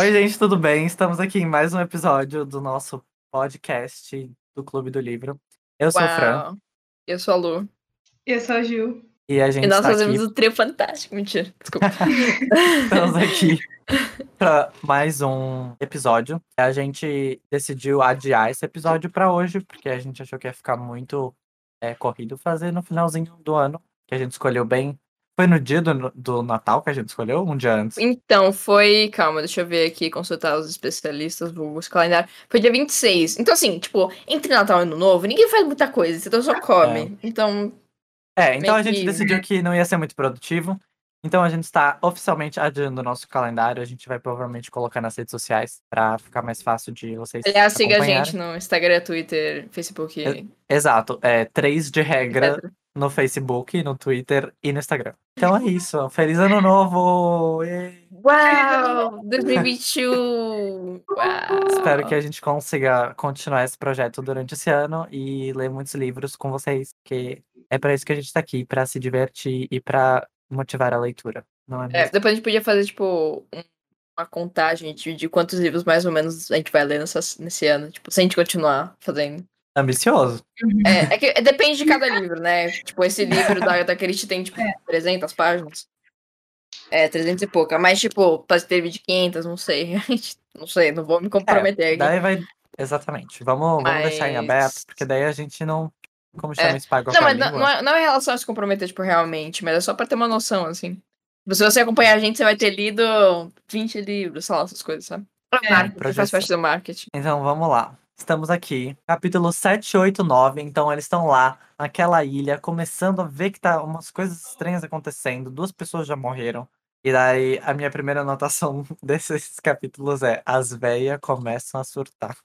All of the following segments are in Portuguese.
Oi, gente, tudo bem? Estamos aqui em mais um episódio do nosso podcast do Clube do Livro. Eu sou o Fran Uau. Eu sou a Lu. Eu sou a Gil. e a gente E nós está fazemos aqui, o trio fantástico. Mentira, desculpa. estamos aqui para mais um episódio. A gente decidiu adiar esse episódio para hoje, porque a gente achou que ia ficar muito é, corrido fazer no finalzinho do ano, que a gente escolheu bem. Foi no dia do, do Natal que a gente escolheu? Um dia antes. Então, foi. Calma, deixa eu ver aqui, consultar os especialistas, vulgos, calendário. Foi dia 26. Então, assim, tipo, entre Natal e Ano Novo, ninguém faz muita coisa, então só come. Então, É, então a gente que- decidiu que não ia ser muito produtivo. Então a gente está oficialmente adiando o nosso calendário. A gente vai provavelmente colocar nas redes sociais para ficar mais fácil de vocês. aliás, siga a gente no Instagram, Twitter, Facebook. É, Exato. É três de regra etc. no Facebook, no Twitter e no Instagram. Então é isso. Feliz ano novo! Uau! 2021! Uau! Espero que a gente consiga continuar esse projeto durante esse ano e ler muitos livros com vocês, porque é para isso que a gente está aqui, para se divertir e para motivar a leitura. Não é? É, depois a gente podia fazer, tipo, um- uma contagem de, de quantos livros mais ou menos a gente vai ler nessa, nesse ano. Tipo, se a gente continuar fazendo. Ambicioso. É, é que é- depende de cada livro, né? Tipo, esse livro da Agatha Christie tem, tipo, 300 páginas. É, 300 e pouca. Mas, tipo, pode ter de 500, não sei. Não sei, não vou me comprometer aqui. Daí vai. Exatamente. Vamos, vamos deixar em aberto, Mas- porque daí a gente não. Como chama É. isso? Paga Não, mas não, não é, não é em relação a se comprometer, tipo, realmente, mas é só pra ter uma noção, assim. Tipo, Se você acompanhar a gente, você vai ter lido 20 livros, sei lá, essas coisas, sabe? É, marketing, faz parte do marketing. Então vamos lá. Estamos aqui, capítulo 7, 8, 9. Então eles estão lá, naquela ilha, começando a ver que tá umas coisas estranhas acontecendo. Duas pessoas já morreram. E daí a minha primeira anotação desses capítulos é: as véias começam a surtar.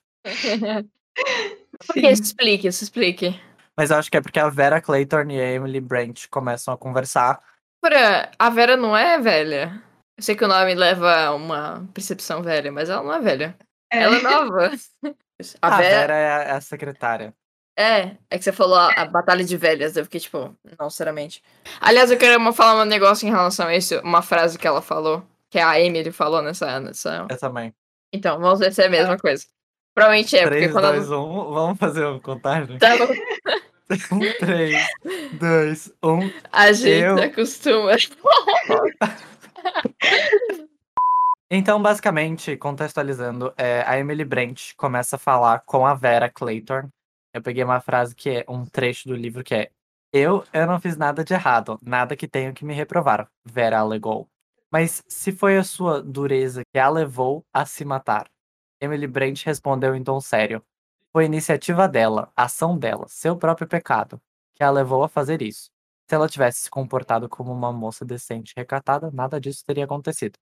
Por que? Se explique, se explique. Mas eu acho que é porque a Vera Clayton e a Emily Brent começam a conversar. Pra, a Vera não é velha. Eu sei que o nome leva a uma percepção velha, mas ela não é velha. É. Ela é nova. A, A Vera, Vera é a, é a secretária. É, é que você falou a, a batalha de velhas, eu fiquei tipo, não, sinceramente. Aliás, eu queria falar um negócio em relação a isso, uma frase que ela falou, que a Emily falou nessa. nessa... Eu também. Então, vamos ver se é a mesma coisa. Provavelmente é, porque 3, quando 2, 1. Vamos fazer uma contagem? ela tava, 3, 2, 1. a gente Eu- acostuma. Então, basicamente, contextualizando, é, a Emily Brent começa a falar com a Vera Clayton. Eu peguei uma frase que é um trecho do livro que é Eu, eu não fiz nada de errado, nada que tenho que me reprovar, Vera alegou. Mas se foi a sua dureza que a levou a se matar? Emily Brent respondeu em tom sério. Foi iniciativa dela, ação dela, seu próprio pecado, que a levou a fazer isso. Se ela tivesse se comportado como uma moça decente e recatada, nada disso teria acontecido.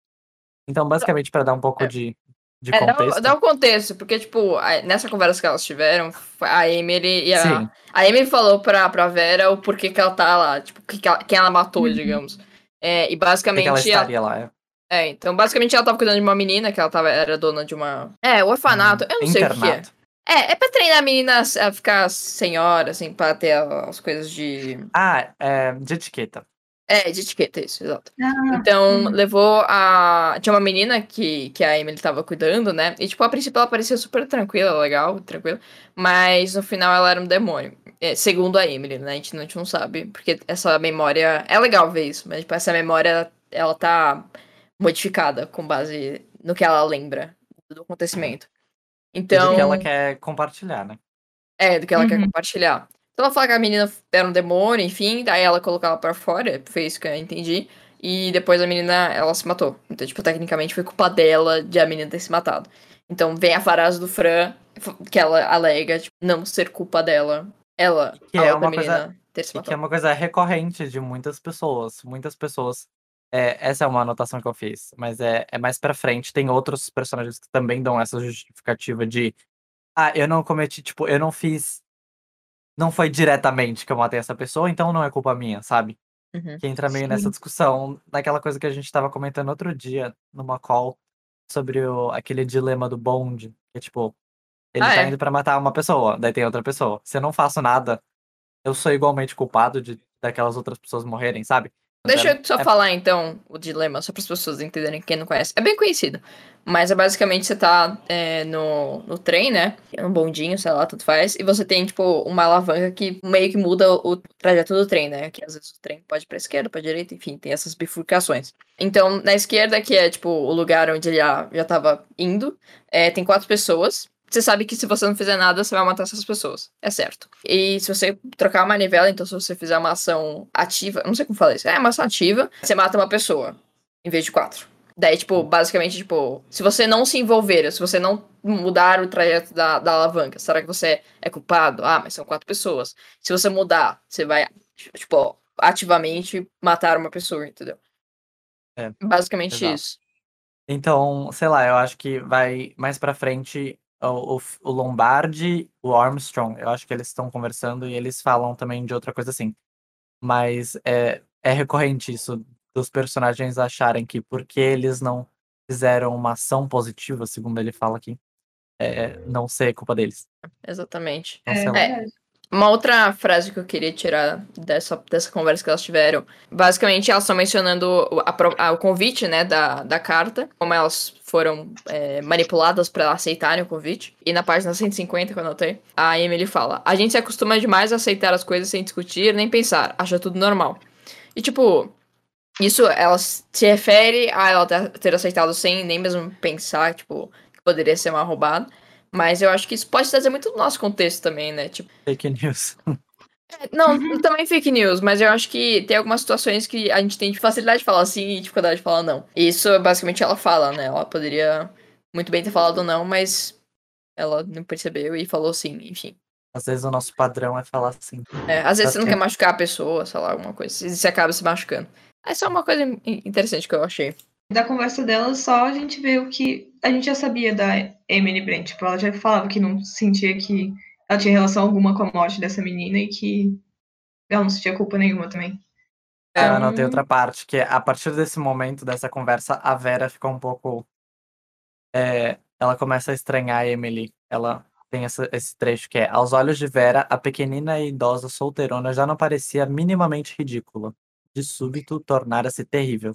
Então, basicamente, para dar um pouco É. de, de É, contexto. um- dá um contexto, porque, tipo, nessa conversa que elas tiveram, a Emily e a. Sim, A Emily falou pra, pra Vera o porquê que ela tá lá, tipo, que que ela- quem ela matou, Uhum. digamos. É, e basicamente. ela ela- estaria lá. é. É, então basicamente ela tava cuidando de uma menina que ela tava, era dona de uma. É, orfanato, eu não sei o que é. Internato. É, é pra treinar a menina a a ficar senhora, assim, pra ter as coisas de. Ah, é, de etiqueta. É, de etiqueta, isso, exato. Ah, Então, uhum. levou a. Tinha uma menina que, que a Emily tava cuidando, né? E, tipo, a princípio ela parecia super tranquila, legal, tranquila. Mas no final ela era um demônio. É, segundo a Emily, né? A gente, não- a gente não sabe. Porque essa memória. É legal ver isso, mas, tipo, essa memória, ela tá modificada com base no que ela lembra do acontecimento. E Então. do que ela quer compartilhar, né? É, do que ela quer Uhum. compartilhar. Então ela fala que a menina era um demônio, enfim, daí ela colocou ela pra fora, foi isso que eu entendi. E depois a menina, ela se matou. Então, tipo, tecnicamente foi culpa dela de a menina ter se matado. Então vem a frase do Fran, que ela alega, tipo, não ser culpa dela. Ela, Que a é outra uma coisa- menina, ter se E que é matado. uma coisa recorrente de muitas pessoas. Muitas pessoas. é, essa é uma anotação que eu fiz, mas é, é mais pra frente. Tem outros personagens que também dão essa justificativa de. Ah, eu não cometi, tipo, eu não fiz. Não foi diretamente que eu matei essa pessoa, então não é culpa minha, sabe? Uhum. Que entra meio nessa Sim. discussão, naquela coisa que a gente tava comentando outro dia, numa call, sobre o, aquele dilema do bonde. Que, tipo, ele Ah, tá é? indo pra matar uma pessoa, daí tem outra pessoa. Se eu não faço nada, eu sou igualmente culpado de daquelas outras pessoas morrerem, sabe? Deixa eu só é- falar então o dilema, só para as pessoas entenderem quem não conhece. É bem conhecido. Mas é basicamente você tá é, no, no trem, né? Um bondinho, sei lá, tudo faz. E você tem, tipo, uma alavanca que meio que muda o trajeto do trem, né? Que às vezes o trem pode ir pra esquerda, pra direita, enfim, tem essas bifurcações. Então, na esquerda, que é, tipo, o lugar onde ele já, já tava indo, é, tem quatro pessoas. Você sabe que se você não fizer nada, você vai matar essas pessoas. É certo. E se você trocar a manivela, então se você fizer uma ação ativa, não sei como falar isso, é uma ação ativa, você mata uma pessoa, em vez de quatro. Daí, tipo, basicamente, tipo, se você não se envolver, se você não mudar o trajeto da, da alavanca, será que você é culpado? Ah, mas são quatro pessoas. Se você mudar, você vai, tipo, ativamente matar uma pessoa, entendeu? É, Basicamente exato. isso. Então, sei lá, eu acho que vai mais pra frente o, o, o Lombardi, o Armstrong, eu acho que eles estão conversando e eles falam também de outra coisa assim. Mas é, é recorrente isso dos personagens acharem que porque eles não fizeram uma ação positiva, segundo ele fala aqui, é, não ser culpa deles. Exatamente. É, verdade. Uma outra frase que eu queria tirar dessa, dessa conversa que elas tiveram, basicamente elas estão mencionando a a- o convite, né, da, da carta, como elas foram é, manipuladas para aceitarem o convite. E na página 150 que eu anotei, a Emily fala: A gente se acostuma demais a aceitar as coisas sem discutir nem pensar, acha tudo normal. E tipo, isso ela se refere a ela ter- ter aceitado sem nem mesmo pensar, tipo, que poderia ser uma roubada. Mas eu acho que isso pode trazer muito do nosso contexto também, né? Tipo, Fake news. não, também fake news, mas eu acho que tem algumas situações que a gente tem facilidade de falar sim e dificuldade de falar não. E isso, basicamente, ela fala, né? Ela poderia muito bem ter falado não, mas ela não percebeu e falou sim, enfim. Às vezes o nosso padrão é falar assim. É, às vezes você não Ok. quer machucar a pessoa, sei lá, alguma coisa. e Você acaba se machucando. Essa é uma coisa in- interessante que eu achei. Da conversa dela, só a gente vê o que a gente já sabia da Emily Brent. Tipo, ela já falava que não sentia que ela tinha relação alguma com a morte dessa menina e que ela não sentia culpa nenhuma também. É, eu Então- anotei outra parte, que a partir desse momento, dessa conversa, a Vera ficou um pouco. é, ela começa a estranhar a Emily. Ela tem essa- esse trecho que é: Aos olhos de Vera, a pequenina e idosa solteirona já não parecia minimamente ridícula. De súbito, tornara-se terrível.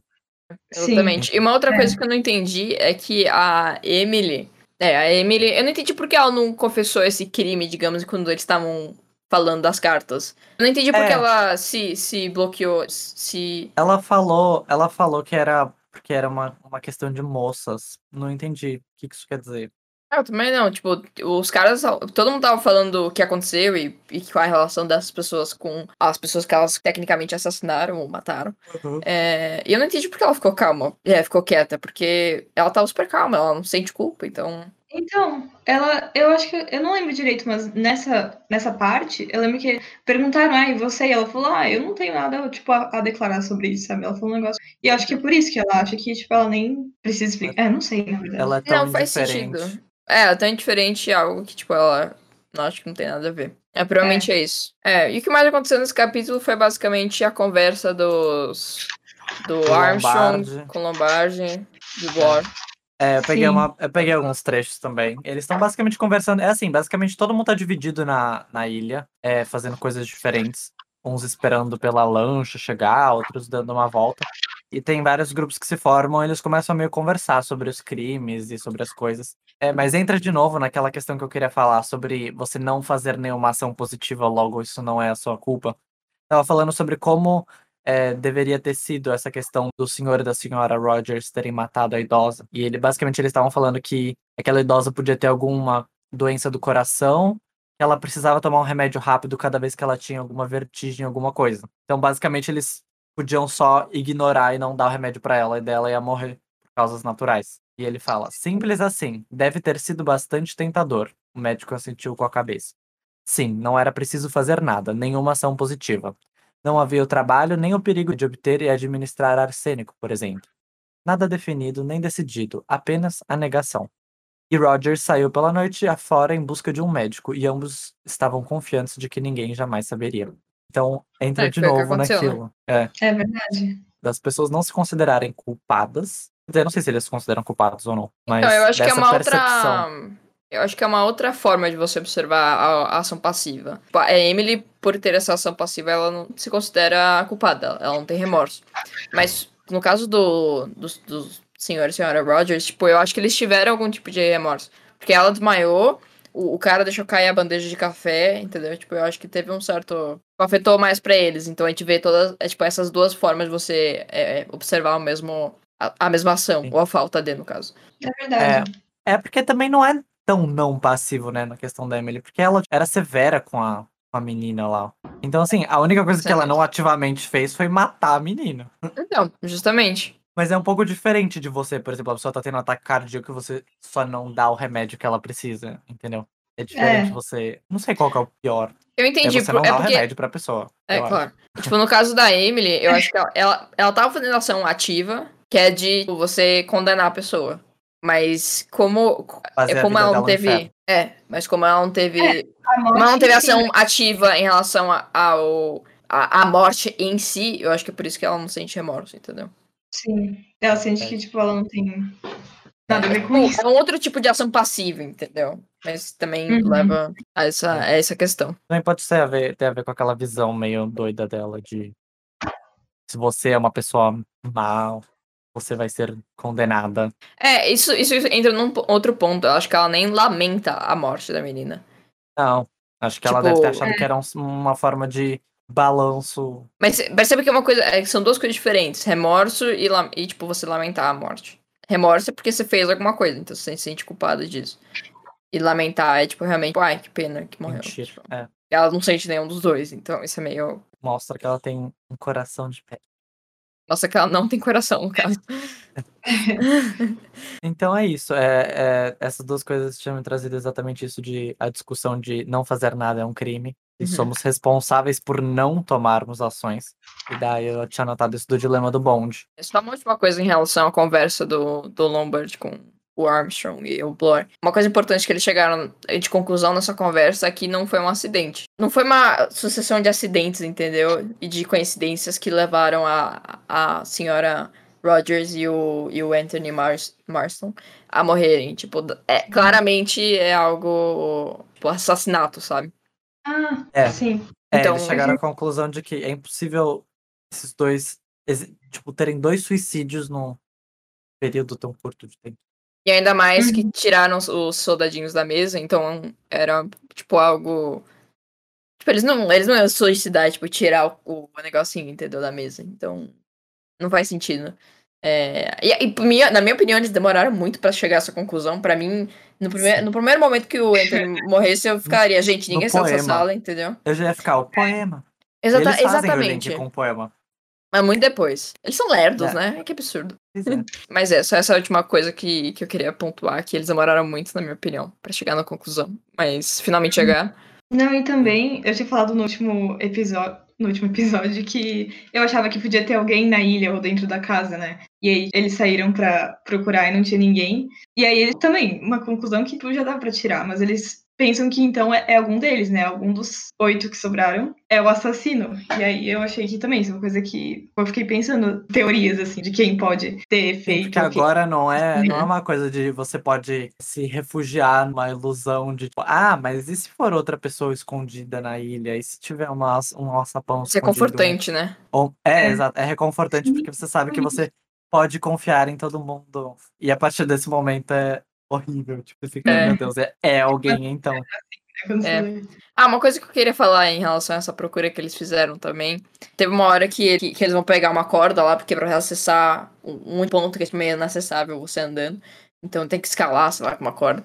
Sim. Exatamente. E uma outra É. coisa que eu não entendi é que a Emily. É, a Emily. Eu não entendi por que ela não confessou esse crime, digamos, quando eles estavam falando das cartas. Eu não entendi porque É. ela se, se bloqueou. Se. Ela falou, ela falou que era porque era uma, uma questão de moças. Não entendi o que que isso quer dizer. Eu também não. Tipo, os caras. Todo mundo tava falando o que aconteceu e, e qual a relação dessas pessoas com as pessoas que elas tecnicamente assassinaram ou mataram. É, e eu não entendi porque ela ficou calma. É, ficou quieta. Porque ela tava super calma, ela não sente culpa, então. Então, ela, eu acho que, eu não lembro direito, mas nessa, nessa parte, eu lembro que perguntaram, ah, e você? E ela falou, ah, eu não tenho nada, tipo, a, a declarar sobre isso, sabe? Ela falou um negócio. E eu acho que é por isso que ela acha que, tipo, ela nem precisa explicar. É, não sei, na verdade. Ela é tão Não, faz sentido. É, é tão indiferente a algo que, tipo, ela. Não acho que não tem nada a ver. É, provavelmente é. isso. É, e o que mais aconteceu nesse capítulo foi basicamente a conversa dos. Do Do Armstrong Lombardi. com Lombardi, do War. É, eu peguei, Sim. uma, eu peguei alguns trechos também. Eles estão basicamente conversando. É assim, basicamente todo mundo tá dividido na, na ilha, é, fazendo coisas diferentes. Uns esperando pela lancha chegar, outros dando uma volta. E tem vários grupos que se formam, eles começam a meio conversar sobre os crimes e sobre as coisas. É, mas entra de novo naquela questão que eu queria falar sobre você não fazer nenhuma ação positiva, logo isso não é a sua culpa. Tava falando sobre como é, deveria ter sido essa questão do senhor e da senhora Rogers terem matado a idosa. E ele basicamente eles estavam falando que aquela idosa podia ter alguma doença do coração, que ela precisava tomar um remédio rápido cada vez que ela tinha alguma vertigem, alguma coisa. Então, basicamente, eles podiam só ignorar e não dar o remédio pra ela, e dela ia morrer por causas naturais. E ele fala: simples assim, deve ter sido bastante tentador. O médico assentiu com a cabeça. Sim, não era preciso fazer nada, nenhuma ação positiva. Não havia o trabalho nem o perigo de obter e administrar arsênico, por exemplo. Nada definido nem decidido, apenas a negação. E Rogers saiu pela noite afora em busca de um médico, e ambos estavam confiantes de que ninguém jamais saberia. Então, entra É, de novo né? naquilo. É, É verdade. das pessoas não se considerarem culpadas. Eu não sei se eles se consideram culpados ou não, mas Então, eu acho que é uma percepção. outra. Eu acho que é uma outra forma de você observar a, ação passiva. Tipo, A Emily, por ter essa ação passiva, ela não se considera culpada, ela não tem remorso. Mas no caso do, dos, dos senhor e senhora Rogers, tipo, eu acho que eles tiveram algum tipo de remorso. Porque ela desmaiou, o, o cara deixou cair a bandeja de café, entendeu? Tipo, eu acho que teve um certo. afetou mais pra eles. Então a gente vê todas, é, tipo, essas duas formas de você é, é, observar o mesmo. A, a mesma ação, Sim. ou a falta de, no caso. É verdade. É porque também não é tão não passivo, né, na questão da Emily, porque ela era severa com a, com a menina lá. Então, assim, a única coisa que ela não ativamente fez foi matar a menina. Então, justamente. Mas é um pouco diferente de você, por exemplo, a pessoa tá tendo um ataque cardíaco e você só não dá o remédio que ela precisa, entendeu? É diferente É. você. Não sei qual que é o pior. Eu É entendi. você por- não é dar o porque. remédio pra pessoa. É, eu acho. claro. Tipo, no caso da Emily, eu acho que ela, ela, ela tava fazendo ação ativa, que é de tipo, você condenar a pessoa. Mas como. Fazer É como ela não teve. inferno. É, mas como ela não teve. Como ela não teve si, ação né? ativa em relação a- ao. A, a morte em si, eu acho que é por isso que ela não sente remorso, entendeu? Sim. Ela sente que, tipo, ela não tem nada a ver com isso. É um outro tipo de ação passiva, entendeu? Mas também Uhum. leva a essa, a essa questão. Também pode ser a ver, ter a ver com aquela visão meio doida dela de se você é uma pessoa má, você vai ser condenada. É, isso, isso entra num outro ponto. Eu acho que ela nem lamenta a morte da menina. Não. Acho que ela Tipo, deve ter achado que era um- uma forma de balanço. Mas percebe que é uma coisa. é são duas coisas diferentes. Remorso e, e, tipo, você lamentar a morte. Remorso é porque você fez alguma coisa, então você se sente culpada disso. E lamentar é, tipo, realmente, tipo, ai, que pena que morreu. Mentira. Tipo, É. Ela não sente nenhum dos dois, então isso é meio. Mostra que ela tem um coração de pé. Nossa, que ela não tem coração, no caso. Então é isso. É, é- essas duas coisas tinham me trazido exatamente isso de a discussão de não fazer nada é um crime. E Uhum. somos responsáveis por não tomarmos ações. E daí eu tinha notado isso do dilema do bonde. Só uma última coisa em relação à conversa do, do Lombard com o Armstrong e o Blor. Uma coisa importante que eles chegaram de conclusão nessa conversa é que não foi um acidente. Não foi uma sucessão de acidentes, entendeu? E de coincidências que levaram a, a senhora Rogers e o, e o Anthony Mars, Marston a morrerem. Tipo, é, claramente é algo. Tipo, assassinato, sabe? Ah, É. sim. É, Então, eles chegaram à conclusão de que é impossível esses dois, tipo, terem dois suicídios num período tão curto de tempo. E ainda mais que Uhum. tiraram os- os soldadinhos da mesa, então era, tipo, algo. Tipo, eles não, eles não iam suicidar, tipo, tirar o, o negocinho, entendeu? Da mesa. Então, não faz sentido. É, e, e minha- na minha opinião, eles demoraram muito pra chegar a essa conclusão. Pra mim, no primeiro, no primeiro momento que o Anthony morresse, eu ficaria, gente, ninguém saiu dessa sala, entendeu? Eu já ia ficar, o poema. Exata- eles fazem exatamente. com o poema. Mas muito depois. Eles são lerdos, É. né? Que absurdo. É. Mas é, só essa última coisa que, que eu queria pontuar, que eles demoraram muito, na minha opinião, pra chegar na conclusão. Mas finalmente chegar. Não, e também, eu tinha falado no último episódio, no último episódio que eu achava que podia ter alguém na ilha ou dentro da casa, né? E aí eles saíram pra procurar e não tinha ninguém. E aí eles também, uma conclusão que tu já dá pra tirar, mas eles pensam que então é, é algum deles, né? Algum dos oito que sobraram é o assassino. E aí eu achei que também isso é uma coisa que eu fiquei pensando teorias assim de quem pode ter feito. porque ou quem- agora não é, não é Uhum. uma coisa de você pode se refugiar numa ilusão de tipo, ah, mas e se for outra pessoa escondida na ilha? E se tiver uma, um alçapão Isso é escondido? confortante, né? Ou- é, É. exato, é reconfortante porque você sabe que você pode confiar em todo mundo. E a partir desse momento é horrível, tipo, você fica, É. meu Deus, é, é alguém então. quando É. Ah, uma coisa que eu queria falar em relação a essa procura que eles fizeram também. Teve uma hora que, que, que eles vão pegar uma corda lá, porque pra acessar um, um ponto que é meio inacessável você andando. Então tem que escalar, sei lá, com uma corda.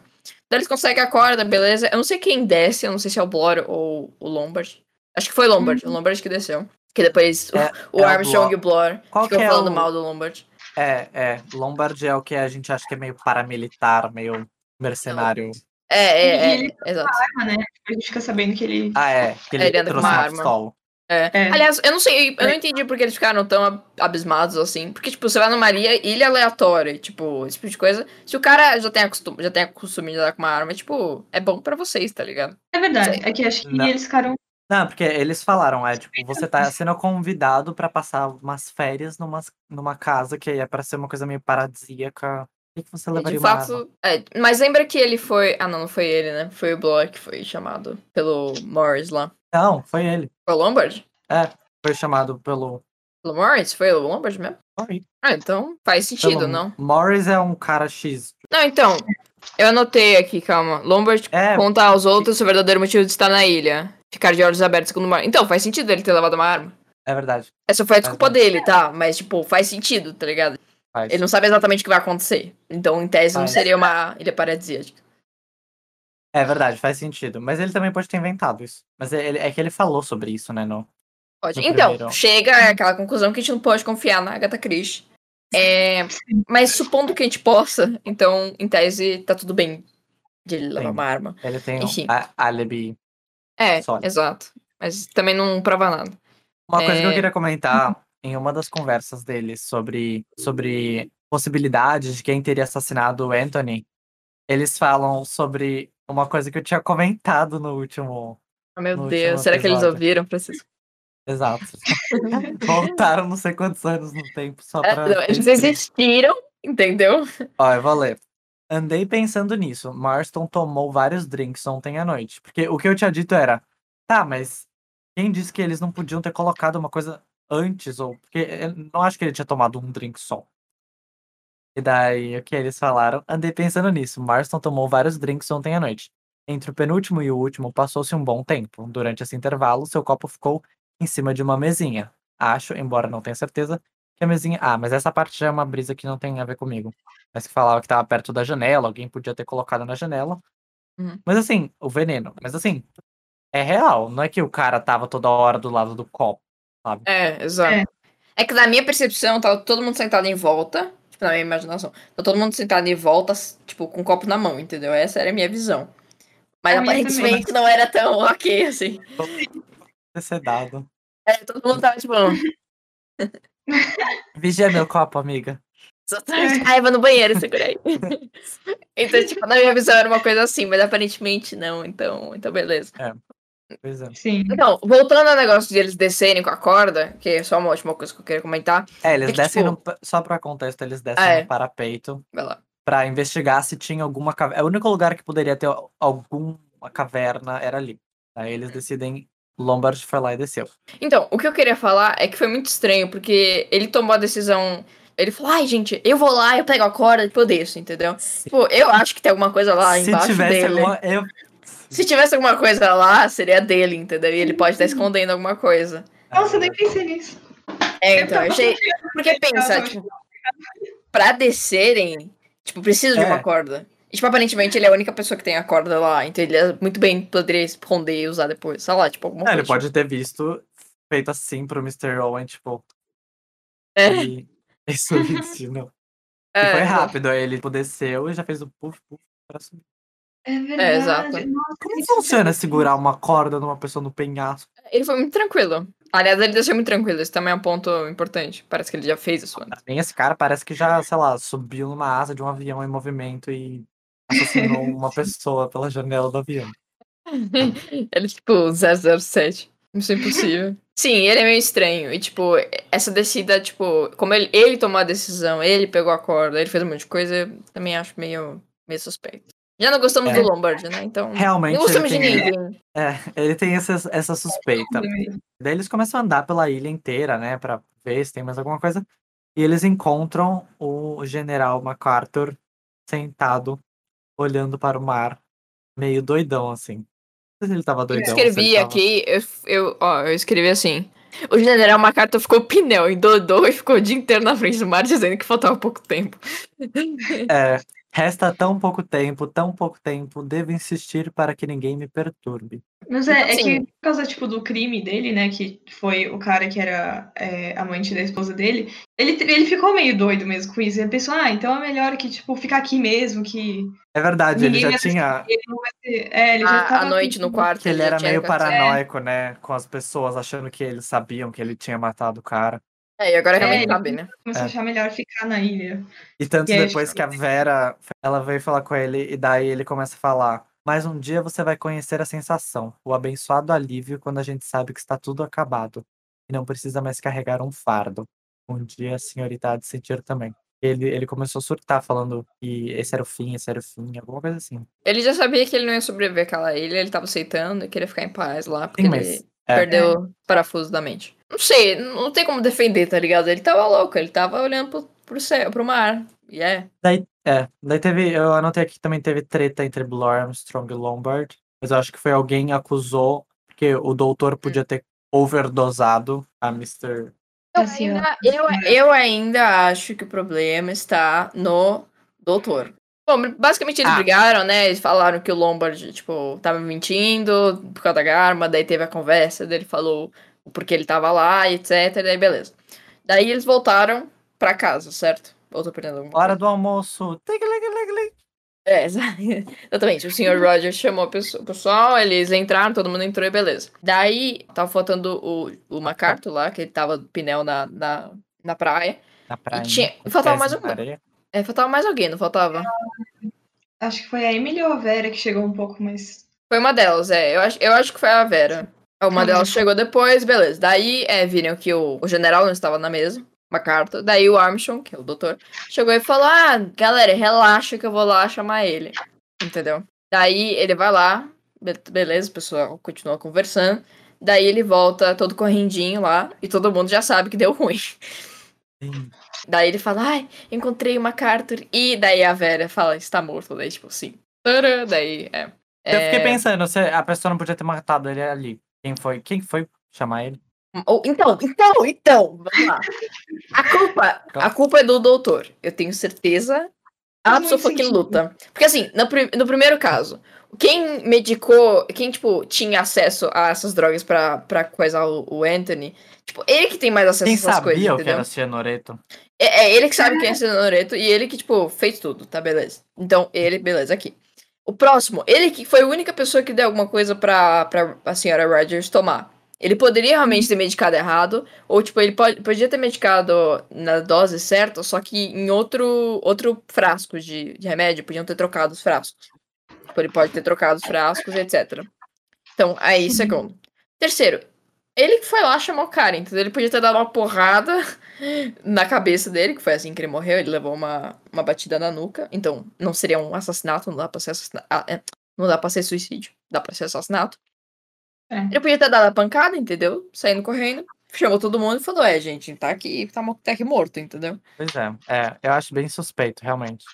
Daí eles conseguem a corda, beleza. Eu não sei quem desce, eu não sei se é o Blor ou o Lombard. Acho que foi o Lombard, o Lombard que desceu. Que depois o- É, o é o Armstrong e o Blor Qual ficam que é falando o- mal do Lombard. É, é. Lombard é o que a gente acha que é meio paramilitar, meio mercenário. É, é, E é, ele- exato. A gente fica sabendo que ele. Ah, é. Que ele, Ele anda com trouxe uma uma arma. pistola. É. É. Aliás, eu não sei, eu não entendi porque eles ficaram tão ab- abismados assim. Porque, tipo, você vai numa ilha, ilha aleatória, tipo, esse tipo de coisa. Se o cara já tem, acostum, já tem costume de andar com uma arma, tipo, é bom pra vocês, tá ligado? É verdade. É que acho que Não. eles ficaram. Não, porque eles falaram, é tipo, você tá sendo convidado pra passar umas férias numa, numa casa que é pra ser uma coisa meio paradisíaca Por que, você levaria De fato. É, mas lembra que ele foi. Ah, não, não foi ele, né? Foi o Bloor que foi chamado pelo Morris lá. Não, foi ele. Foi o Lombard? Foi chamado pelo. Pelo Morris? Foi o Lombard mesmo? Foi. Ah, então faz sentido, pelo- não? Morris é um cara X. Não, então. Eu anotei aqui, calma. Lombard É, conta aos outros o verdadeiro motivo de estar na ilha. Ficar de olhos abertos segundo o Morris. Então, faz sentido ele ter levado uma arma. é verdade. Essa foi a desculpa Verdade. dele, tá? Mas, tipo, faz sentido, tá ligado? Faz. Ele não sabe exatamente o que vai acontecer. Então, em tese, não Faz. seria uma ilha paradisíaca. É verdade, faz sentido. Mas ele também pode ter inventado isso. Mas é, ele- é que ele falou sobre isso, né? No... Pode. No Então, primeiro. chega àquela conclusão que a gente não pode confiar na Agatha Christie. É, mas supondo que a gente possa, então, em tese, tá tudo bem de ele levar uma arma. Ele tem um Enfim. a- álibi. É, Sólido. exato. Mas também não prova nada. Uma coisa que eu É. queria comentar em uma das conversas dele sobre, sobre possibilidades de quem teria assassinado o Anthony, eles falam sobre uma coisa que eu tinha comentado no último. Oh, meu Deus, será que eles episódio. ouviram, Francisco? Exato. Voltaram não sei quantos anos no tempo só É, pra. não, eles existiram, entendeu? Ó, eu vou ler. Andei pensando nisso. Marston tomou vários drinks ontem à noite. Porque o que eu tinha dito era, tá, mas quem disse que eles não podiam ter colocado uma coisa antes? Ou. Porque eu não acho que ele tinha tomado um drink só. E daí, o que eles falaram? Andei pensando nisso. Marston tomou vários drinks ontem à noite. Entre o penúltimo e o último, passou-se um bom tempo. Durante esse intervalo, seu copo ficou em cima de uma mesinha. Acho, embora não tenha certeza, que a mesinha. Ah, mas essa parte já é uma brisa que não tem a ver comigo. Mas que falava que tava perto da janela, alguém podia ter colocado na janela. Uhum. Mas assim, o veneno. Mas assim, é real. Não é que o cara tava toda hora do lado do copo, sabe? É, exato. É. É. que na minha percepção, tava todo mundo sentado em volta, tipo, na minha imaginação, tá todo mundo sentado em volta, tipo, com um copo na mão, entendeu? Essa era a minha visão. Mas A minha aparentemente não era tão ok, assim. Ter sedado. É, todo mundo tava, tipo, Vigia meu copo, amiga. exatamente. Ai, vou no banheiro, segura aí. então, tipo, na minha visão era uma coisa assim, mas aparentemente não, então, então beleza. Pois é. Sim. Então, voltando ao negócio de eles descerem com a corda, que é só uma última coisa que eu queria comentar, É, eles É que, descem tipo- no. Só pra contexto, eles descem Ah, é. no parapeito vai lá. pra investigar se tinha alguma caverna. É o único lugar que poderia ter al- alguma caverna era ali. Aí eles decidem. Lombard foi lá e desceu. Então, o que eu queria falar é que foi muito estranho, porque ele tomou a decisão. Ele falou, ai, gente, eu vou lá, eu pego a corda, tipo, eu desço, entendeu? Tipo, eu acho que tem alguma coisa lá Se embaixo tivesse dele. alguma. Eu... Se tivesse alguma coisa lá, seria dele, entendeu? E ele pode estar escondendo alguma coisa. Nossa, eu nem pensei nisso. É, então, eu achei. Porque pensa, tipo, pra descerem, tipo, precisa de É. uma corda. E, tipo, aparentemente ele é a única pessoa que tem a corda lá, então ele é- muito bem poderia esconder e usar depois. Sei lá, tipo, alguma É, coisa. ele pode ter visto feito assim pro Mr. Owen, tipo. É, E isso me ensinou. E é, foi exato. rápido, aí ele tipo, desceu e já fez o puff, puff pra subir. É verdade. É, exato. Nossa, Como isso funciona é- segurar uma corda numa pessoa no penhasco? Ele foi muito tranquilo. Aliás, ele desceu muito tranquilo. Isso também é um ponto importante. Parece que ele já fez isso antes. Mim, esse cara parece que já, sei lá, subiu numa asa de um avião em movimento e assassinou uma pessoa pela janela do avião. ele, tipo, 007. Isso é impossível. Sim, ele é meio estranho. E, tipo, essa descida, tipo, como ele, ele tomou a decisão, ele pegou a corda, ele fez um monte de coisa, eu também acho meio, meio suspeito. Já não gostamos É. do Lombard, né? Então. Realmente, não gostamos de ele tem- ninguém. É, ele tem essa, essa suspeita. Daí eles começam a andar pela ilha inteira, né, pra ver se tem mais alguma coisa. E eles encontram o general MacArthur sentado, olhando para o mar, meio doidão, assim. Não sei se ele tava Eu doidão. ele escrevi tava- aqui, eu, eu, ó, eu escrevi assim. O general MacArthur ficou pneu, endodou e ficou o dia inteiro na frente do mar dizendo que faltava pouco tempo. É, resta tão pouco tempo, tão pouco tempo, devo insistir para que ninguém me perturbe. Mas é, é Assim- que por causa, tipo, do crime dele, né, que foi o cara que era é, amante da esposa dele, ele, ele ficou meio doido mesmo com isso. Ele pensou, ah, então é melhor que, tipo, ficar aqui mesmo, que É verdade, ele já tinha. ele. É, ele já tava... à noite no quarto. Ele já era meio paranoico, né? Com as pessoas achando que eles sabiam que ele tinha matado o cara. É, e agora É, realmente ele- sabe, né? Começou É. a achar melhor ficar na ilha. E tanto E depois que a Vera, ela veio falar com ele, e daí ele começa a falar: Mas um dia você vai conhecer a sensação, o abençoado alívio quando a gente sabe que está tudo acabado e não precisa mais carregar um fardo. Um dia a senhorita há de sentir também. Ele, ele começou a surtar, falando que esse era o fim, esse era o fim, alguma coisa assim. Ele já sabia que ele não ia sobreviver àquela ilha, ele tava aceitando e queria ficar em paz lá, porque Sim, ele mas. É, perdeu o parafuso da mente. Não sei, não tem como defender, tá ligado? Ele tava louco, ele tava olhando pro, pro céu, pro mar. E é. Daí, é, daí teve. Eu anotei aqui que também teve treta entre Blue Armstrong e Lombard. Mas eu acho que foi alguém acusou que o doutor podia ter overdosado a Mr. Eu ainda, eu, eu ainda acho que o problema está no doutor. Bom, basicamente eles Ah. brigaram, né? Eles falaram que o Lombard, tipo, tava mentindo por causa da arma, daí teve a conversa, daí ele falou o porquê ele tava lá, e etc. Daí beleza. Daí eles voltaram pra casa, certo? Ou tô perdendo alguma Hora do almoço. É, exa- exatamente. O Sr. Roger chamou o pesso- o pessoal, eles entraram, todo mundo entrou e beleza. Daí, tava faltando o, o MacArthur lá, que ele tava pneu na, na, na praia. Na praia. tinha- faltava mais um. algum. É, faltava mais alguém, não faltava? Acho que foi a Emily ou a Vera que chegou um pouco mais. Foi uma delas, é. Eu acho, eu acho que foi a Vera. Uma Ah, delas mas- chegou depois, beleza. Daí, é, viram que o, o general não estava na mesa, MacArthur. Daí o Armstrong, que é o doutor, chegou e falou: Ah, galera, relaxa que eu vou lá chamar ele. Entendeu? Daí ele vai lá, be- beleza, o pessoal continua conversando. Daí ele volta todo correndinho lá e todo mundo já sabe que deu ruim. Daí ele fala, ai, encontrei o MacArthur. E daí a Vera fala, está morto. Daí, tipo, sim. Tadã! Daí, é. Eu fiquei É, pensando, se a pessoa não podia ter matado ele ali. Quem foi? Quem foi chamar ele? então, então, então, vamos lá. A culpa, a culpa é do doutor. Eu tenho certeza Faz muito absoluta sentido. luta. Porque assim, no, no primeiro caso, quem medicou, quem, tipo, tinha acesso a essas drogas pra, pra coisar o, o Anthony, tipo, ele que tem mais acesso Quem a essas coisas, sabia o que era cianureto? É, é ele que sabe quem é Cenoreto e ele que, tipo, fez tudo, tá? Beleza. Então, ele, beleza, aqui. O próximo, ele que foi a única pessoa que deu alguma coisa pra, pra a senhora Rogers tomar. Ele poderia realmente ter medicado errado, ou, tipo, ele pode, podia ter medicado na dose certa, só que em outro, outro frasco de, de remédio, podiam ter trocado os frascos. Tipo, ele pode ter trocado os frascos, etc. Então, aí, segundo. Terceiro, ele que foi lá chamou o cara, entendeu? Ele podia ter dado uma porrada na cabeça dele, que foi assim que ele morreu, ele levou uma, uma batida na nuca. Então, não seria um assassinato, não dá pra ser assassinato. não dá pra ser suicídio, dá pra ser assassinato. É. Ele podia ter dado a pancada, entendeu? Saindo correndo, chamou todo mundo e falou: É, gente, tá aqui, tá, tá aqui morto, entendeu? Pois é. É, eu acho bem suspeito, realmente.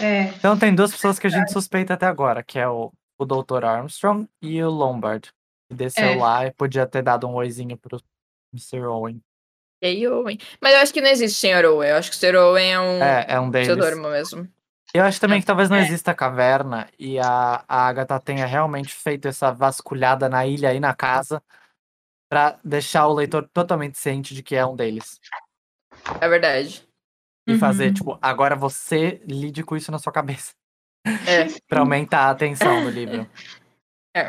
É. Então tem duas pessoas que a gente suspeita até agora, que é o, o Dr. Armstrong e o Lombard. Que desceu É. lá e podia ter dado um oizinho pro Mr. Owen. E aí, Owen. Mas eu acho que não existe Sr. Owen, eu acho que o Sr. Owen é um É, é um deles. mesmo. Eu acho também que talvez não É. exista caverna e a, a Agatha tenha realmente feito essa vasculhada na ilha e na casa pra deixar o leitor totalmente ciente de que é um deles. É verdade. E fazer, Uhum. tipo, agora você lide com isso na sua cabeça. É. Pra aumentar a atenção do livro.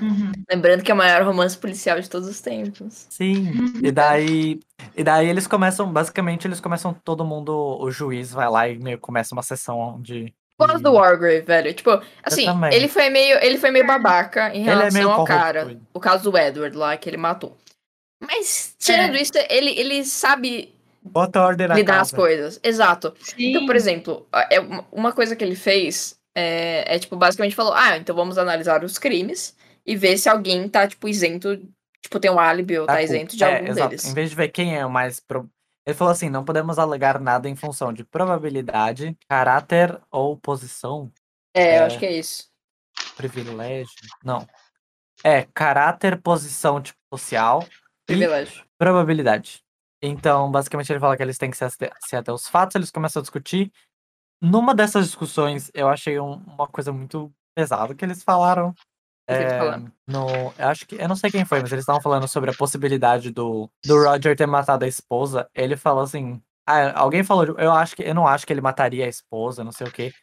Uhum. Lembrando que é o maior romance policial de todos os tempos. Sim. E daí. E daí eles começam, basicamente, eles começam todo mundo. O juiz vai lá e meio começa uma sessão de. Gosto do Wargrave, velho. Tipo, assim, ele foi meio, ele foi meio babaca em é relação meio ao corrupto, cara. O caso do Edward lá, que ele matou. Mas, tirando É. isso, ele, ele sabe Bota ordem na lidar as casa. coisas. Exato. Sim. Então, por exemplo, é uma- coisa que ele fez é, é, tipo, basicamente falou: ah, então vamos analisar os crimes e ver se alguém tá, tipo, isento, tipo, tem um álibi ou tá culpa. isento de É, algum exato. deles. Em vez de ver quem é o mais. pro- Ele falou assim: não podemos alegar nada em função de probabilidade, caráter ou posição, É, eu É. acho que é isso. privilégio. Não. É, caráter, posição tipo, social Privilégio. probabilidade. Então, basicamente, ele fala que eles têm que se até, se até os fatos, eles começam a discutir. Numa dessas discussões, eu achei um- uma coisa muito pesada que eles falaram. É, no, eu acho que. Eu não sei quem foi, mas eles estavam falando sobre a possibilidade do, do Roger ter matado a esposa. Ele falou assim. Ah, alguém falou. Eu acho que eu não acho que ele mataria a esposa, não sei o quê.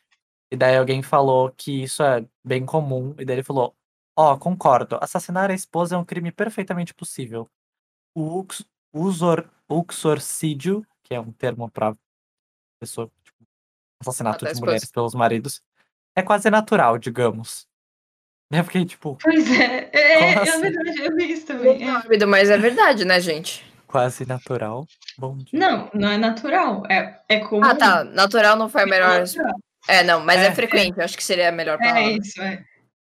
E daí alguém falou que isso é bem comum. E daí ele falou: Ó, concordo. Assassinar a esposa é um crime perfeitamente possível. O ux- usor, uxorcídio, que é um termo pra pessoa. Tipo, assassinato de mulheres pelos maridos. É quase natural, digamos. Eu fiquei tipo. Pois é. é Como é, assim? verdade, eu vi isso também. É. Rápido, mas é verdade, né, gente? quase natural. Bom dia. Não, não é natural. É, é comum. Ah, tá. Natural não foi a melhor. natural. É, não, mas é, É, frequente. Eu acho que seria a melhor palavra. É isso, é.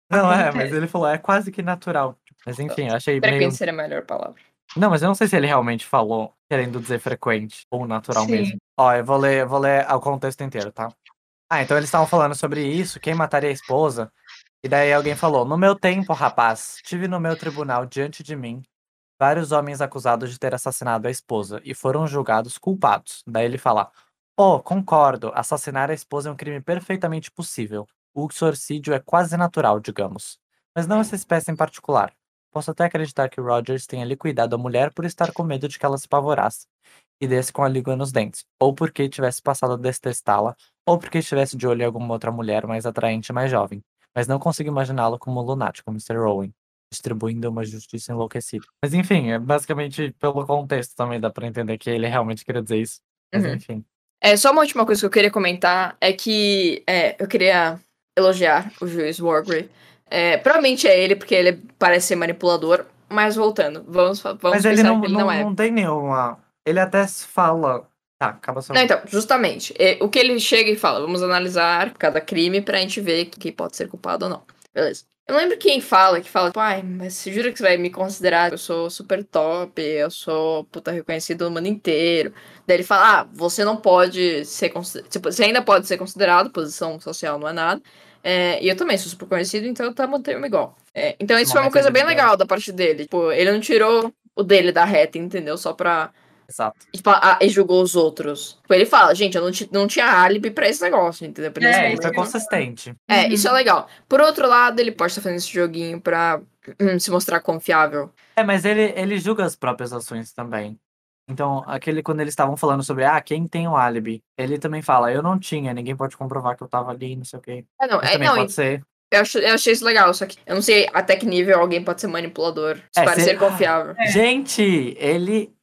Não, é, acontece. mas ele falou, é quase que natural. Mas enfim, eu achei meio. Frequente seria a melhor palavra. Não, mas eu não sei se ele realmente falou querendo dizer frequente ou natural Sim. mesmo. Ó, eu vou ler, eu vou ler o contexto inteiro, tá? Ah, então eles estavam falando sobre isso, quem mataria a esposa. E daí alguém falou: No meu tempo, rapaz, tive no meu tribunal diante de mim vários homens acusados de ter assassinado a esposa e foram julgados culpados. Daí ele fala: Oh, concordo, assassinar a esposa é um crime perfeitamente possível. O suicídio é quase natural, digamos. Mas não essa espécie em particular. Posso até acreditar que Rogers tenha liquidado a mulher por estar com medo de que ela se pavorasse e desse com a língua nos dentes, ou porque tivesse passado a detestá-la, ou porque estivesse de olho em alguma outra mulher mais atraente e mais jovem. Mas não consigo imaginá-lo como um lunático, Mr. Owen, distribuindo uma justiça enlouquecida. Mas enfim, é basicamente pelo contexto também dá pra entender que ele realmente queria dizer isso. Mas Uhum. enfim. É, só uma última coisa que eu queria comentar é que é, eu queria elogiar o juiz Wargrave. É, provavelmente é ele, porque ele parece ser manipulador, mas voltando, vamos, vamos Mas ele não, ele não, não é. não tem nenhuma. Ele até fala. Tá, acaba só. Não, então, justamente. é, o que ele chega e fala, vamos analisar cada crime pra gente ver quem pode ser culpado ou não. Beleza. Eu lembro quem fala, que fala, pai, mas você jura que você vai me considerar? Eu sou super top, eu sou puta reconhecido no mundo inteiro. Daí ele fala, ah, você não pode ser considerado. Tipo, você ainda pode ser considerado, posição social não é nada. É, e eu também sou super conhecido, então tá mantendo igual. É, então isso foi uma coisa bem legal da parte dele. Tipo, ele não tirou o dele da reta, entendeu? Só pra Exato. Tipo, ah, e julgou os outros. Tipo, ele fala, gente, eu não, não tinha álibi pra esse negócio, entendeu? Pra eles É, É, isso que- consistente. É, Uhum. isso é legal. Por outro lado, ele pode estar fazendo esse joguinho pra hum, se mostrar confiável. É, mas ele, ele julga as próprias ações também. Então, aquele quando eles estavam falando sobre, ah, quem tem o álibi? Ele também fala, eu não tinha, ninguém pode comprovar que eu tava ali, não sei o quê. É, não, é, também não pode e ser. eu, acho, eu achei isso legal, só que eu não sei até que nível alguém pode ser manipulador, se É, parecer se- confiável. É. Gente, ele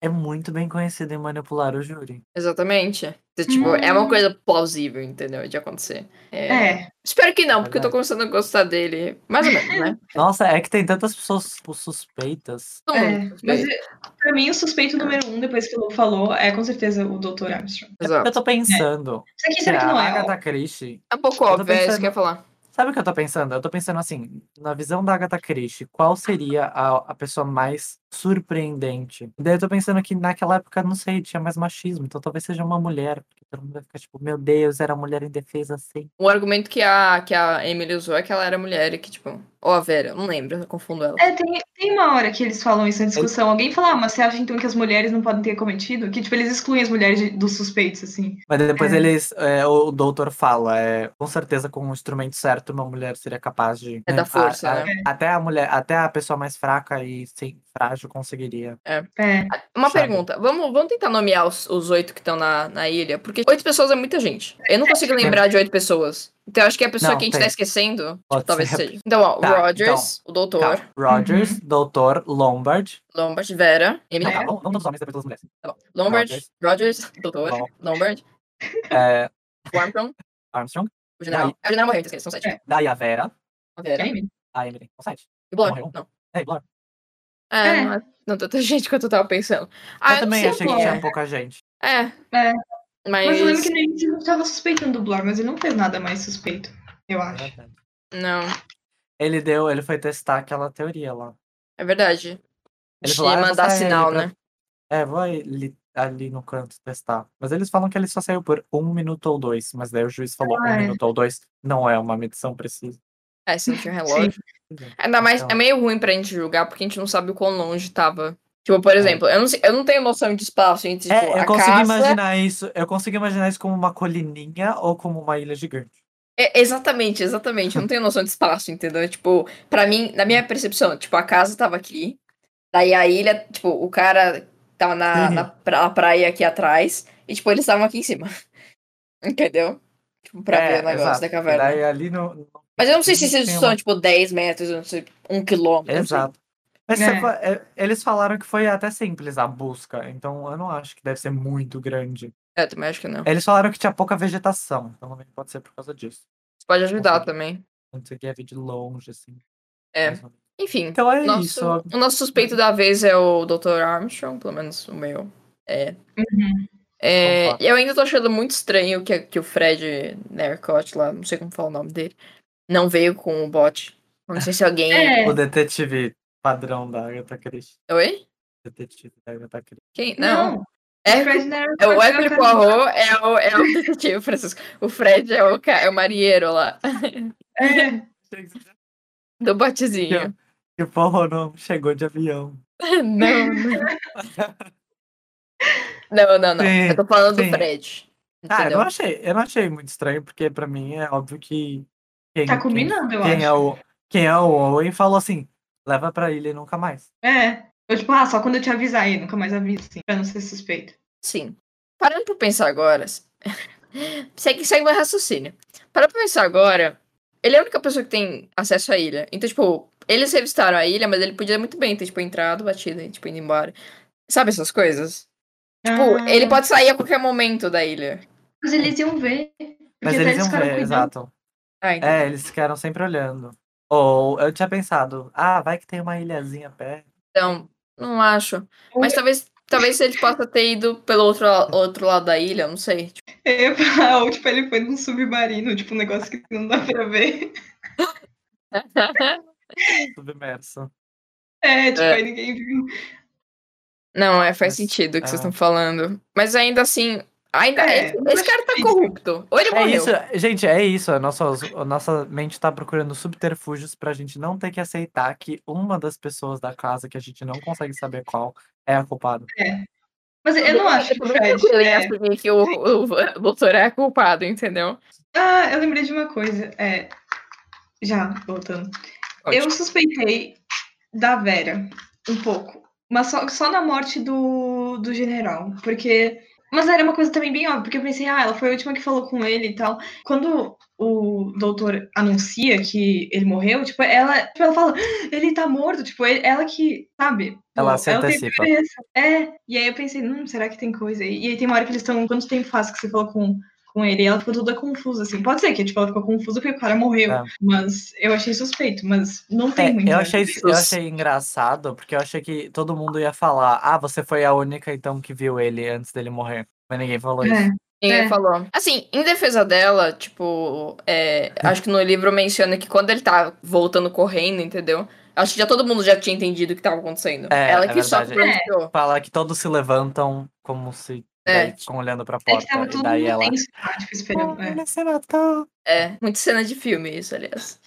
é muito bem conhecido em manipular o júri. Exatamente. Então, Tipo, é uma Hum. coisa plausível, entendeu? De acontecer. É, É. Espero que não, porque eu tô começando a gostar dele. Mais ou menos, né? Nossa, é que tem tantas pessoas tipo, suspeitas. É, mas é, pra mim, o suspeito número um, depois que o Lu falou, é com certeza o Dr. Armstrong. Exato. Eu tô pensando. Será que, será que a não é? Agatha ó? Christie. É um pouco óbvio, é isso pensando- que eu ia falar. Sabe o que eu tô pensando? Eu tô pensando assim, na visão da Agatha Christie, qual seria a, a pessoa mais surpreendente? Daí eu tô pensando que naquela época, não sei, tinha mais machismo, então talvez seja uma mulher. Porque todo mundo vai ficar tipo, meu Deus, era mulher indefesa assim. O argumento que a, que a Emily usou é que ela era mulher e que, tipo. Ou a Vera, não lembro, eu confundo ela. É, tem, tem uma hora que eles falam isso na discussão. Alguém fala, ah, mas você acha então que as mulheres não podem ter cometido? Que, tipo, eles excluem as mulheres de- dos suspeitos, assim. Mas depois É. eles, é, o doutor fala, é, com certeza com o instrumento certo, uma mulher seria capaz de. É né, da a- força, a- né? Até a mulher, até a pessoa mais fraca e sem frágil conseguiria. É. Uma Sabe? pergunta, vamos, vamos tentar nomear os, os oito que estão na, na ilha, porque oito pessoas é muita gente. Eu não consigo lembrar de oito pessoas. Então eu acho que a pessoa Não, que a gente tem. tá esquecendo, tipo, talvez seja. Então, ó, Tá, Rogers, o doutor, Tá. Rogers, Uhum. doutor, Lombard. Lombard, Vera, Emily, Não, É. tá, vamos, vamos todos os homens depois das mulheres. tá bom. Lombard, Rogers, doutor, Bom. Lombard, É, Armstrong, Armstrong. o general. Daí. É, o general morreu, esqueci, são sete. É. Daí a Vera. A Vera, É, A Emily. São sete. e o Blor, morreu. não. É, Blor. É, É. não é não tanta gente quanto eu tava pensando. Ah, eu também não achei que tinha é. pouca gente. É. É. Mas, Mas eu lembro que no início eu tava suspeitando do Blor, mas ele não fez nada mais suspeito, eu acho. não, Ele deu, ele foi testar aquela teoria lá. é verdade. Ele De falou, "Ah, mandar sinal, pra- né? É, vou ali, ali no canto testar. Mas eles falam que ele só saiu por um minuto ou dois. Mas daí o juiz falou Ah, um é. minuto ou dois. Não é uma medição precisa. É, se não tinha relógio. Ainda mais, Então, é meio ruim pra gente julgar, porque a gente não sabe o quão longe tava. Tipo, por exemplo, eu, não sei- eu não tenho noção de espaço entre, tipo, É, eu consigo casa... imaginar isso. Eu consigo imaginar isso como uma colininha ou como uma ilha gigante. É, exatamente, exatamente. Eu não tenho noção de espaço, entendeu? Tipo, pra mim, na minha percepção, tipo, a casa tava aqui, daí a ilha, tipo, o cara tava na, Sim. na pra- na praia aqui atrás, e, tipo, eles estavam aqui em cima. Entendeu? Tipo, pra ver o negócio É, exato. da caverna. daí ali no. Mas eu não sei se tem esses uma- são, tipo, 10 metros, eu não sei, um quilômetro. sei. Exato. Mas É. você fa- é, eles falaram que foi até simples a busca, então eu não acho que deve ser muito grande. É, também acho que não. Eles falaram que tinha pouca vegetação, então também pode ser por causa disso. Pode ajudar Consigo. também. Não conseguia ver de longe, assim. É. Enfim, Então é nosso, isso. o nosso suspeito da vez é o Dr. Armstrong, pelo menos o meu. É. Uhum. É, eu ainda tô achando muito estranho que, que o Fred Nercott lá, não sei como falar o nome dele, não veio com o bot. Não sei se alguém. É, O detetive padrão da Agatha Christie. Oi? Detetive da Agatha Christie. Quem? Não. não. É, é o é o Hercule Poirot é o, é o detetive, Francisco. O Fred é o, é o marinheiro lá, É, do botezinho. Que o porro não chegou de avião. Não, não. Não, não, não. Sim, Eu tô falando sim. do Fred. Ah, eu não achei, eu não achei muito estranho, porque pra mim é óbvio que. Quem, tá quem- combinando, eu Quem, acho. é o, quem é o Owen falou assim: leva pra ilha e nunca mais. É. Eu, tipo, ah, só quando eu te avisar aí, nunca mais aviso, assim, pra não ser suspeito. Sim. Parando pra pensar agora. segue, segue meu raciocínio. Parando pra pensar agora. Ele é a única pessoa que tem acesso à ilha. Então, tipo, eles revistaram a ilha, mas ele podia muito bem ter, tipo, entrado, batido e, tipo, indo embora. Sabe essas coisas? Tipo, Ah, ele pode sair a qualquer momento da ilha. Mas eles iam ver. Mas eles iam ver, cuidando. exato. Ah, entendi. É, eles ficaram sempre olhando. Ou eu tinha pensado, ah, vai que tem uma ilhazinha perto. Então, não acho. Mas talvez, talvez ele possa ter ido pelo outro, outro lado da ilha, não sei. Tipo, falar, ou, tipo, ele foi num submarino, tipo, um negócio que não dá pra ver. Submerso. É, tipo, É. aí ninguém viu. Não, é, faz sentido o que vocês é. estão falando. Mas ainda assim, ainda É, esse, eu esse cara tá difícil. corrupto. Ou ele É morreu. isso, gente, é isso. A nossa, a nossa mente tá procurando subterfúgios pra gente não ter que aceitar que uma das pessoas da casa, que a gente não consegue saber qual, é a culpada. Mas eu não acho que o Fred. é- assumir que o, o, o doutor é culpado, entendeu? Ah, eu lembrei de uma coisa. É... Já, voltando. Eu suspeitei da Vera um pouco. Mas só, só na morte do, do general. Porque. Mas era uma coisa também bem óbvia, porque eu pensei, ah, ela foi a última que falou com ele e tal. Quando o doutor anuncia que ele morreu, tipo, ela, tipo, ela fala, "Ah, ele tá morto, tipo, ele- ela que, sabe? Ela Pô, se tem antecipa. É, e aí eu pensei, hum, será que tem coisa aí? E aí tem uma hora que eles estão, quanto tempo faz que você falou com, com ele? E ela ficou toda confusa, assim. Pode ser que, tipo, ela ficou confusa porque o cara morreu. É. Mas eu achei suspeito, mas não tem É, muito. eu achei, eu achei engraçado, porque eu achei que todo mundo ia falar, ah, você foi a única então que viu ele antes dele morrer. Mas ninguém falou isso. É. Ninguém É. falou. Assim, em defesa dela, tipo, é, acho que no livro menciona que quando ele tá voltando correndo, entendeu? Acho que já todo mundo já tinha entendido o que tava acontecendo. É, ela é que só verdade. pronunciou. Fala que todos se levantam como se É. daí ficam olhando pra porta. tava e daí mundo ela. tenso tipo, esperando. "Ah, é. ele se matou. É, muita cena de filme isso, aliás.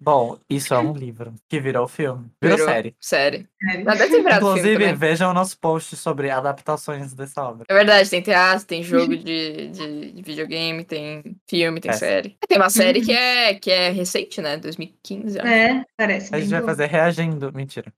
Bom, isso é um livro que virou filme. Virou, Virou série. Série. Filme Inclusive, também. vejam o nosso post sobre adaptações dessa obra. É verdade, tem teatro, tem jogo de, de, de videogame, tem filme, tem É. série. Tem uma série que é, que é recente, né? 2015, acho. É, parece. A gente vai boa. fazer reagindo. Mentira.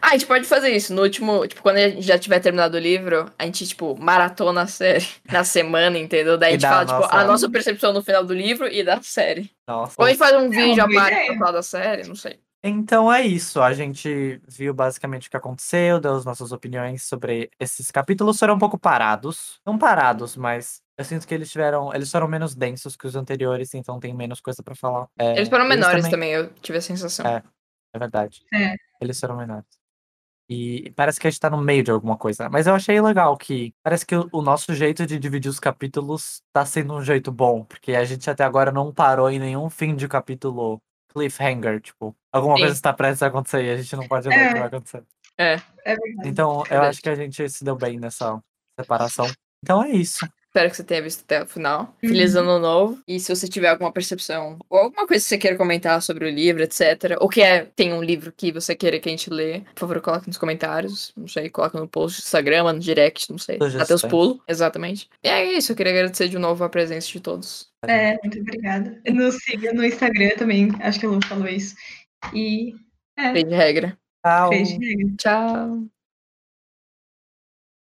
Ah, a gente pode fazer isso. No último, tipo, quando a gente já tiver terminado o livro, a gente, tipo, maratona a série na semana, entendeu? Daí a gente fala, a tipo, nossa- a nossa percepção no final do livro e da série. Nossa. Ou a gente faz um vídeo à parte pra falar da série, não sei. Então é isso. A gente viu basicamente o que aconteceu, deu as nossas opiniões sobre esses capítulos. Foram um pouco parados. Não parados, mas eu sinto que eles tiveram. Eles foram menos densos que os anteriores, então tem menos coisa pra falar. É, Eles foram menores também- também, eu tive a sensação. É. É verdade. É. Eles foram menores. E parece que a gente tá no meio de alguma coisa. Mas eu achei legal que parece que o, o nosso jeito de dividir os capítulos tá sendo um jeito bom. Porque a gente até agora não parou em nenhum fim de capítulo cliffhanger. Tipo, alguma Sim. coisa está prestes a acontecer e a gente não pode ler o É. que vai acontecer. É. É verdade. Então, eu Verdade. acho que a gente se deu bem nessa separação. Então é isso. Espero que você tenha visto até o final. Uhum. Feliz ano novo. E se você tiver alguma percepção ou alguma coisa que você queira comentar sobre o livro, etc. Ou que é, tem um livro que você queira que a gente lê, por favor, coloque nos comentários. Não sei, coloca no post do Instagram, no direct, não sei. Até os pulos. Exatamente. E é isso, eu queria agradecer de novo a presença de todos. É, muito obrigada. Nos siga no Instagram também, acho que a Lu falou isso. E. É, Fez de regra. Tchau. fez de regra. Tchau.